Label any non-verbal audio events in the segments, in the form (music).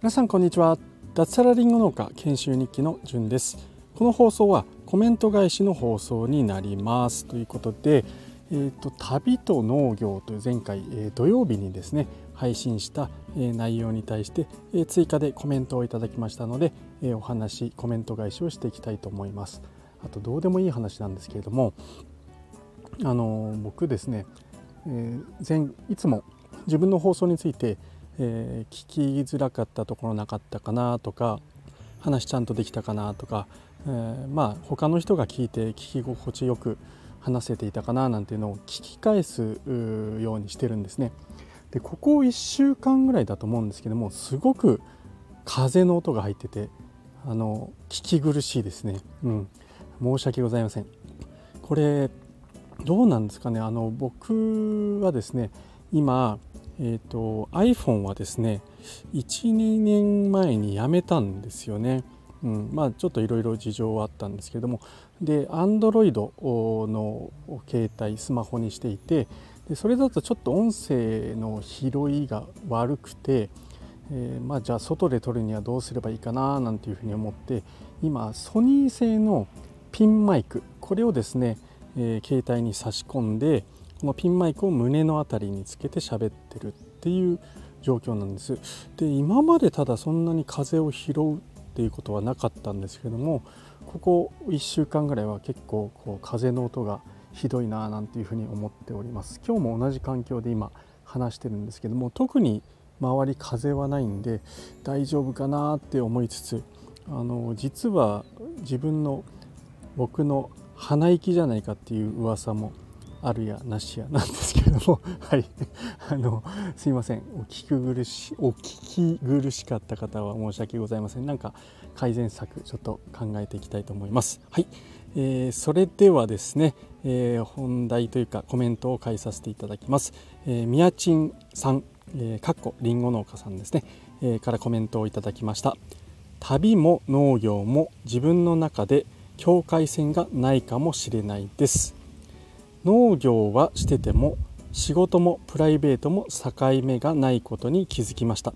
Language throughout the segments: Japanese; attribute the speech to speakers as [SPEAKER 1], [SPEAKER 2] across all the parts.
[SPEAKER 1] 皆さんこんにちは。脱サラリンゴ農家研修日記のじゅんです。この放送はコメント返しの放送になります。ということで、えーと、旅と農業という前回、えー、土曜日にですね配信した、えー、内容に対して、えー、追加でコメントをいただきましたので、えお話コメント返しをしていきたいと思います。あとどうでもいい話なんですけれどもあの僕ですね、え前いつも自分の放送についてえー、聞きづらかったところなかったかなとか話ちゃんとできたかなとか、えー、まあ他の人が聞いて聞き心地よく話せていたかななんていうのを聞き返すようにしてるんですね。でここ1週間ぐらいだと思うんですけどもすごく風の音が入っててあの聞き苦しいですね。うん、申し訳ございません。これどうなんですかねあの僕はですね今えーと、iPhone はですね12年前にやめたんですよね。うん、まあちょっといろいろ事情はあったんですけどもで Android の携帯スマホにしていてでそれだとちょっと音声の拾いが悪くて、えー、まあじゃあ外で撮るにはどうすればいいかななんていうふうに思って今ソニー製のピンマイクこれをですね、えー、携帯に差し込んでこのピンマイクを胸の辺りにつけて喋ってるっていう状況なんです。で今までただそんなに風を拾うっていうことはなかったんですけどもここ1週間ぐらいは結構こう風の音がひどいななんていうふうに思っております。今日も同じ環境で今話してるんですけども特に周り風はないんで大丈夫かなって思いつつあの実は自分の僕の鼻息じゃないかっていう噂もあるやなしやなんですけれども。(laughs) はい。あのすいません。お聞き苦しお聞き苦しかった方は申し訳ございません。なんか改善策ちょっと考えていきたいと思います。はい、えー、それではですね、えー、本題というかコメントを返させていただきます、えー、みやちんさん、え、かっこりんご農家さんですね、えー、からコメントをいただきました。旅も農業も自分の中で境界線がないかもしれないです。農業はしてても仕事もプライベートも境目がないことに気づきました。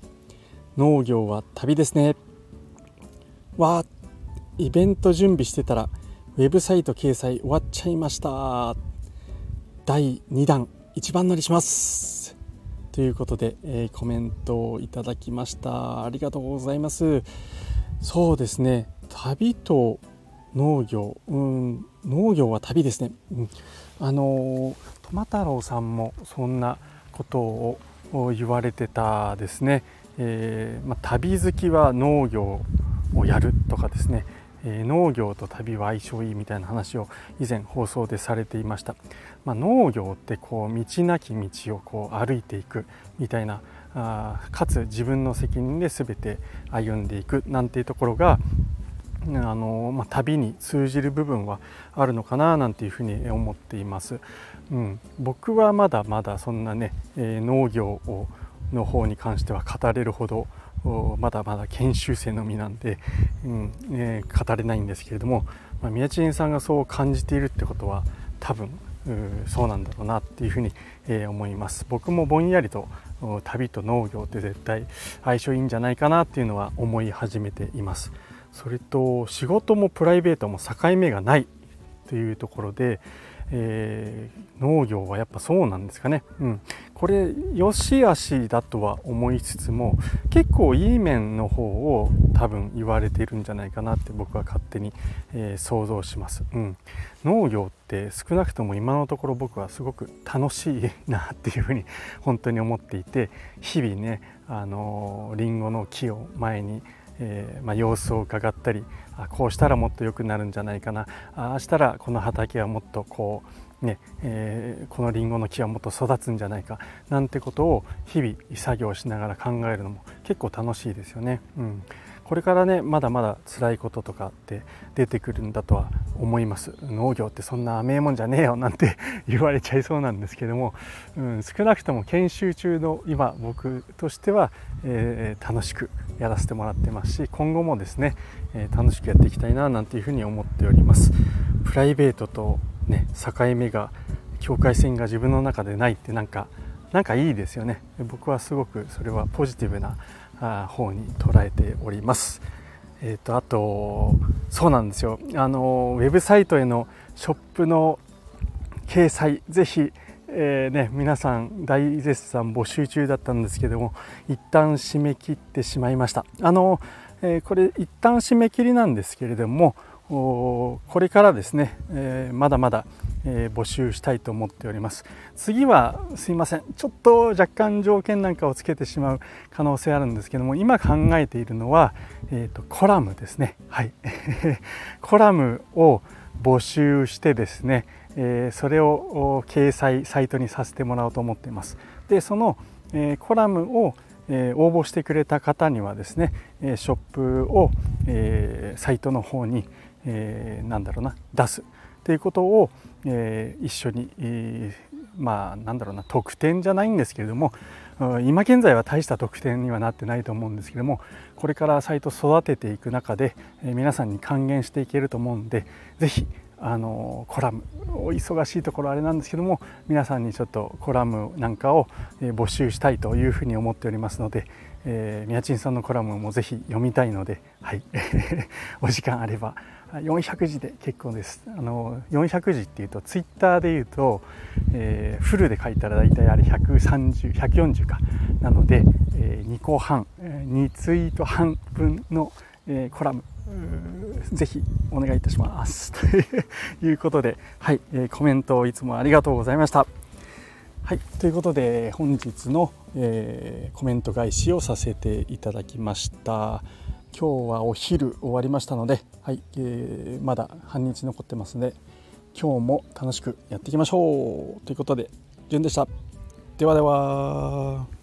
[SPEAKER 1] 農業は旅ですね。わーイベント準備してたらウェブサイト掲載終わっちゃいました。第2弾一番乗りします。ということで、えー、コメントをいただきました。ありがとうございます。そうですね。旅と農業うん農業は旅ですね、うん、あのト太郎さんもそんなことを言われてたですね、えー、まあ、旅好きは農業をやるとかですね、えー、農業と旅は相性いいみたいな話を以前放送でされていました、まあ、農業ってこう道なき道をこう歩いていくみたいなあかつ自分の責任で全て歩んでいくなんていうところがあのまあ、旅に通じる部分はあるのかななんていうふうに思っています。うん、僕はまだまだそんなね、えー、農業をの方に関しては語れるほどまだまだ研修生の身なんで、うんえー、語れないんですけれども、まあ、宮地さんがそう感じているってことは多分そうなんだろうなっていうふうに、えー、思います僕もぼんやりと旅と農業って絶対相性いいんじゃないかなっていうのは思い始めています。それと仕事もプライベートも境目がないというところで、えー、農業はやっぱそうなんですかね、うん、これ良し悪しだとは思いつつも結構いい面の方を多分言われているんじゃないかなって僕は勝手に、えー、想像します、うん、農業って少なくとも今のところ僕はすごく楽しいなっていうふうに本当に思っていて日々ねあのリンゴの木を前にえー、まあ、様子を伺ったりあこうしたらもっと良くなるんじゃないかなあしたらこの畑はもっとこうね、えー、このりんごの木はもっと育つんじゃないかなんてことを日々作業しながら考えるのも結構楽しいですよね。うんこれからねまだまだ辛いこととかって出てくるんだとは思います。農業ってそんな甘えもんじゃねえよなんて (laughs) 言われちゃいそうなんですけども、うん、少なくとも研修中の今僕としては、えー、楽しくやらせてもらってますし今後もですね、えー、楽しくやっていきたいななんていうふうに思っております。プライベートとね境目が境界線が自分の中でないってなんかなんかいいですよね。僕はすごくそれはポジティブな方に捉えております。えーと、あとそうなんですよ。あのウェブサイトへのショップの掲載ぜひ、えー、ね、皆さん大絶賛募集中だったんですけども一旦締め切ってしまいました。あの、えー、これ一旦締め切りなんですけれどもこれからですね、えー、まだまだ、えー、募集したいと思っております。次はすいません。ちょっと若干条件なんかをつけてしまう可能性あるんですけども今考えているのは、えーと、コラムですね。はい。(laughs) コラムを募集してですね、えー、それを掲載サイトにさせてもらおうと思っています。でその、えコラムをえ応募してくれた方にはですねショップを、えサイトの方に、えー、なんだろうな出すっていうことを、えー、一緒に、えー、まあなんだろうな得点じゃないんですけれども今現在は大した得点にはなってないと思うんですけどもこれからサイト育てていく中で、えー、皆さんに還元していけると思うんで是非あのコラムお忙しいところあれなんですけども皆さんにちょっとコラムなんかを募集したいというふうに思っておりますので、えー、宮珍さんのコラムもぜひ読みたいので、はい、(laughs) お時間あれば400字で結構ですあの400字っていうとツイッターで言うと、えー、フルで書いたら大体あれ130140かなので、えー、2個半2ツイート半分の、えー、コラムぜひお願いいたしますということで、はいえー、コメントをいつもありがとうございました。はい、ということで本日の、えー、コメント返しをさせていただきました。今日はお昼終わりましたので、はいえー、まだ半日残ってますので今日も楽しくやっていきましょうということで、じゅんでした。ではでは。